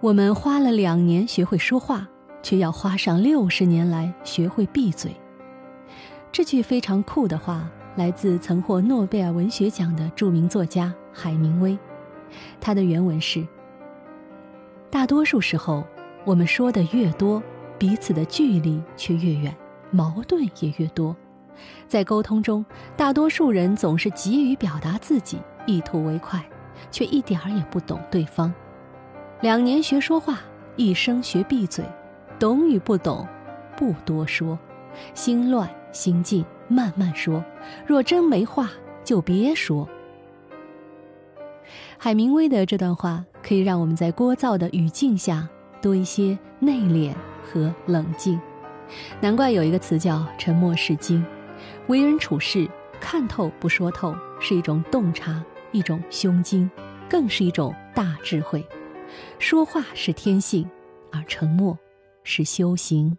我们花了两年学会说话，却要花上六十年来学会闭嘴。这句非常酷的话来自曾获诺贝尔文学奖的著名作家海明威，他的原文是：大多数时候，我们说的越多，彼此的距离却越远，矛盾也越多。在沟通中，大多数人总是急于表达自己，一图为快，却一点儿也不懂对方。两年学说话，一生学闭嘴，懂与不懂，不多说，心乱心静，慢慢说。若真没话，就别说。海明威的这段话可以让我们在聒噪的语境下多一些内敛和冷静。难怪有一个词叫“沉默是金”。为人处事，看透不说透是一种洞察，一种胸襟，更是一种大智慧。说话是天性，而沉默是修行。